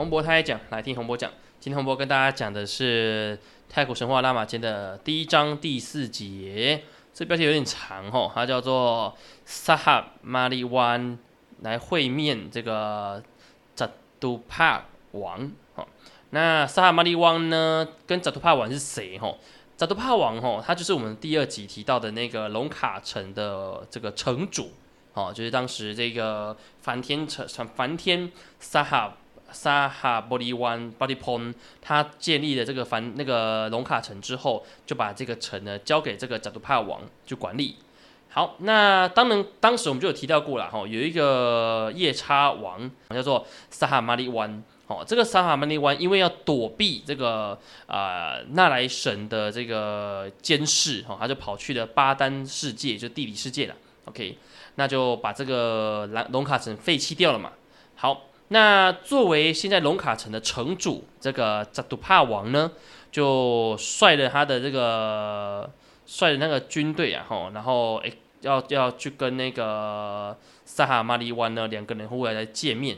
洪博他也讲，来听洪博讲。今天洪博跟大家讲的是太古神话拉玛间的第一章第四节，这标题有点长吼，它叫做萨哈玛利湾来会面这个扎杜帕王。哦，那萨哈玛利湾呢，跟扎杜帕王是谁？吼，扎杜帕王吼，他就是我们第二集提到的那个龙卡城的这个城主。哦，就是当时这个梵天城，梵天萨哈萨哈玻璃湾巴利蓬，他建立了这个凡那个龙卡城之后，就把这个城呢交给这个贾杜帕王去管理。好，那当然当时我们就有提到过了哈，有一个夜叉王叫做萨哈马利湾。哦，这个萨哈马利湾因为要躲避这个呃纳莱神的这个监视，哈，他就跑去了巴丹世界，就地理世界了。OK。那就把这个龙龙卡城废弃掉了嘛。好，那作为现在龙卡城的城主，这个扎杜帕王呢，就率了他的这个率的那个军队啊，吼，然后诶要要去跟那个萨哈马利湾呢两个人后来来见面。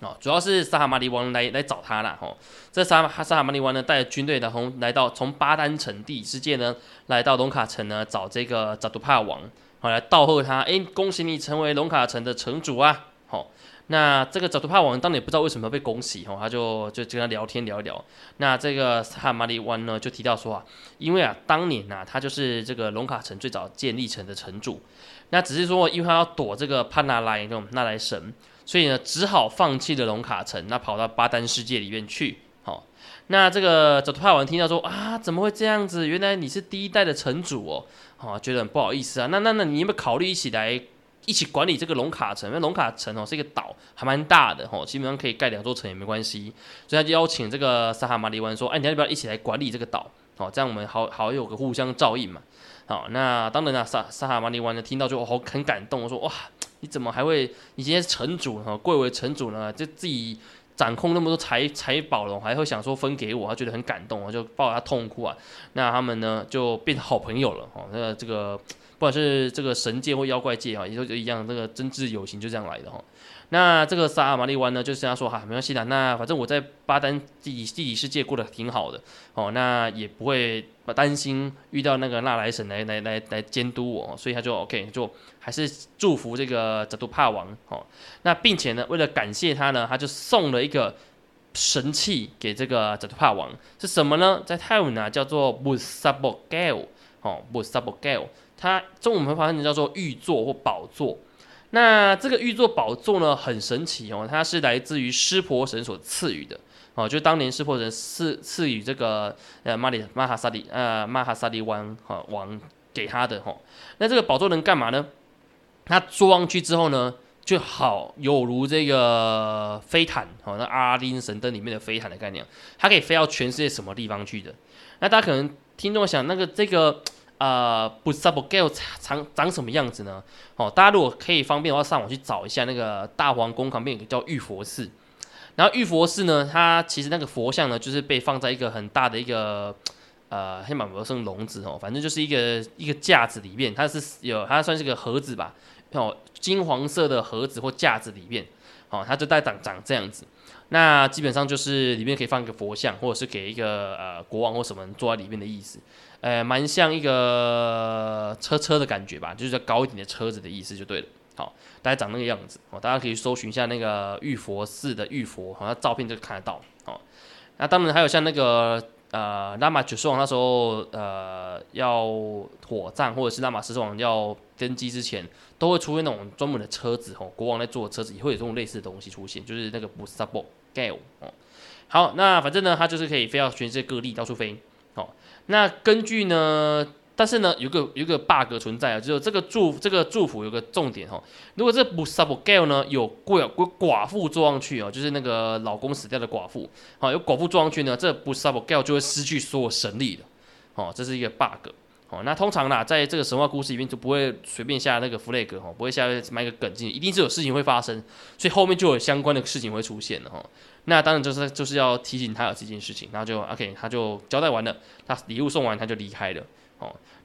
哦，主要是萨哈马利王来来找他了，吼。这萨哈萨哈马利王呢带着军队，然后来到从巴丹城地世界呢来到龙卡城呢找这个扎杜帕王。好，来道贺他，哎，恭喜你成为龙卡城的城主啊！好，那这个扎图帕王当年不知道为什么被恭喜，哈，他就就跟他聊天聊一聊。那这个萨马里湾呢，就提到说啊，因为啊，当年呐，他就是这个龙卡城最早建立成的城主，那只是说，因为他要躲这个帕纳莱那种纳莱神，所以呢，只好放弃了龙卡城，那跑到巴丹世界里面去。好，那这个扎图帕王听到说啊，怎么会这样子？原来你是第一代的城主哦。哦，觉得很不好意思啊。那那那你有没有考虑一起来一起管理这个龙卡城？因为龙卡城哦是一个岛，还蛮大的哦，基本上可以盖两座城也没关系。所以他就邀请这个萨哈马利湾说：“哎，你要不要一起来管理这个岛？哦，这样我们好好有个互相照应嘛。”好，那当然啊，萨萨哈马利湾呢听到就好很感动，我说：“哇，你怎么还会？你今天是城主哈，贵为城主呢，就自己。”掌控那么多财 财宝了，还会想说分给我，他觉得很感动，我就抱他痛哭啊。那他们呢就变成好朋友了哦。那这个不管是这个神界或妖怪界啊，也就一样，这个真挚友情就这样来的哈。那这个萨尔玛利湾呢，就是跟他说哈，没关系的，那反正我在巴丹地理地理世界过得挺好的哦，那也不会担心遇到那个纳莱神来来来来监督我，所以他就 OK，就还是祝福这个扎杜帕王哦。那并且呢，为了感谢他呢，他就送了一个神器给这个扎杜帕王，是什么呢？在泰文呢叫做 b u s a b o g a l 哦 b u s a b o g a l 它中文会发成叫做玉座或宝座。那这个玉座宝座呢，很神奇哦，它是来自于湿婆神所赐予的哦，就当年湿婆神赐赐予这个呃马里马哈萨利呃马哈萨利王哈王给他的哈。那这个宝座能干嘛呢？它坐上去之后呢，就好有如这个飞毯哦，那阿拉丁神灯里面的飞毯的概念，它可以飞到全世界什么地方去的？那大家可能听众想，那个这个。呃，不 s u b g a l e 长长什么样子呢？哦，大家如果可以方便的话，上网去找一下那个大皇宫旁边有个叫玉佛寺。然后玉佛寺呢，它其实那个佛像呢，就是被放在一个很大的一个呃黑马佛圣笼子哦，反正就是一个一个架子里面，它是有它算是个盒子吧，哦，金黄色的盒子或架子里面，哦，它就带长长这样子。那基本上就是里面可以放一个佛像，或者是给一个呃国王或什么坐在里面的意思。呃，蛮像一个车车的感觉吧，就是高一点的车子的意思就对了。好，大概长那个样子哦，大家可以搜寻一下那个玉佛寺的玉佛，好像照片就看得到。哦，那当然还有像那个呃拉玛九世王那时候呃要火葬，或者是拉玛十世王要登基之前，都会出现那种专门的车子哦，国王在坐的车子也会有这种类似的东西出现，就是那个 b u s a b o gale 哦。好，那反正呢，它就是可以飞到全世界各地到处飞哦。那根据呢？但是呢，有个有个 bug 存在啊，就是这个祝这个祝福有个重点哈。如果这不 sub g a l 呢有寡寡妇坐上去哦，就是那个老公死掉的寡妇，好有寡妇坐上去呢，这不 sub g a l 就会失去所有神力的，哦，这是一个 bug。哦，那通常啦，在这个神话故事里面就不会随便下那个 flag 哈，不会下埋个梗进去，一定是有事情会发生，所以后面就有相关的事情会出现了哈。那当然就是就是要提醒他有这件事情，然后就 OK，他就交代完了，他礼物送完他就离开了。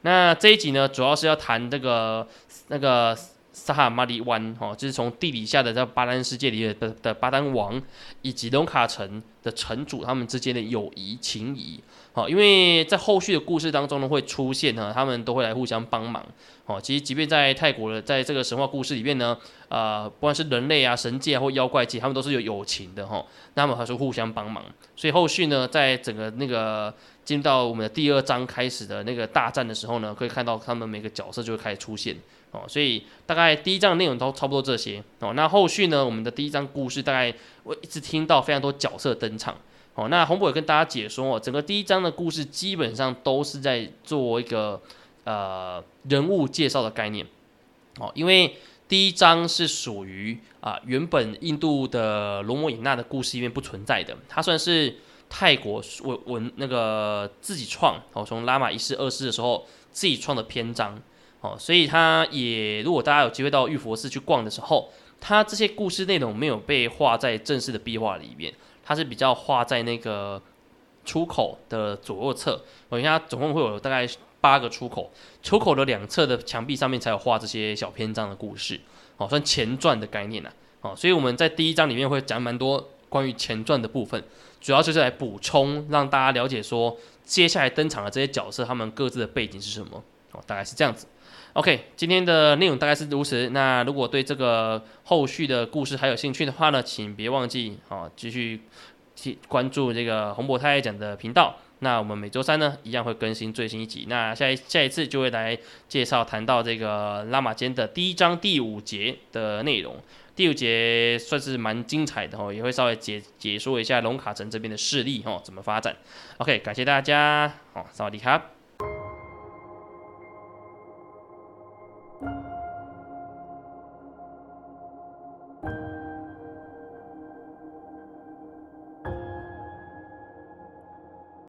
那这一集呢，主要是要谈这个那个萨哈马里湾，哦，就是从地底下的在巴丹世界里的的巴丹王以及龙卡城的城主他们之间的友谊情谊，好，因为在后续的故事当中呢会出现呢，他们都会来互相帮忙，哦，其实即便在泰国的在这个神话故事里面呢，呃，不管是人类啊、神界或妖怪界，他们都是有友情的哈，那么还是互相帮忙，所以后续呢，在整个那个进到我们的第二章开始的那个大战的时候呢，可以看到他们每个角色就会开始出现。哦，所以大概第一章内容都差不多这些哦。那后续呢，我们的第一章故事大概我一直听到非常多角色登场。哦，那洪博也跟大家解说哦，整个第一章的故事基本上都是在做一个呃人物介绍的概念。哦，因为第一章是属于啊原本印度的罗摩衍那的故事里面不存在的，它算是泰国文文那个自己创哦，从拉玛一世、二世的时候自己创的篇章。哦，所以他也，如果大家有机会到玉佛寺去逛的时候，他这些故事内容没有被画在正式的壁画里面，他是比较画在那个出口的左右侧。我看它总共会有大概八个出口，出口的两侧的墙壁上面才有画这些小篇章的故事，哦，算前传的概念呐。哦，所以我们在第一章里面会讲蛮多关于前传的部分，主要就是来补充，让大家了解说接下来登场的这些角色他们各自的背景是什么。哦，大概是这样子。OK，今天的内容大概是如此。那如果对这个后续的故事还有兴趣的话呢，请别忘记哦，继续去关注这个洪博太太讲的频道。那我们每周三呢，一样会更新最新一集。那下一下一次就会来介绍谈到这个拉玛间的第一章第五节的内容。第五节算是蛮精彩的哦，也会稍微解解说一下龙卡城这边的势力哦怎么发展。OK，感谢大家，哦，萨瓦迪卡。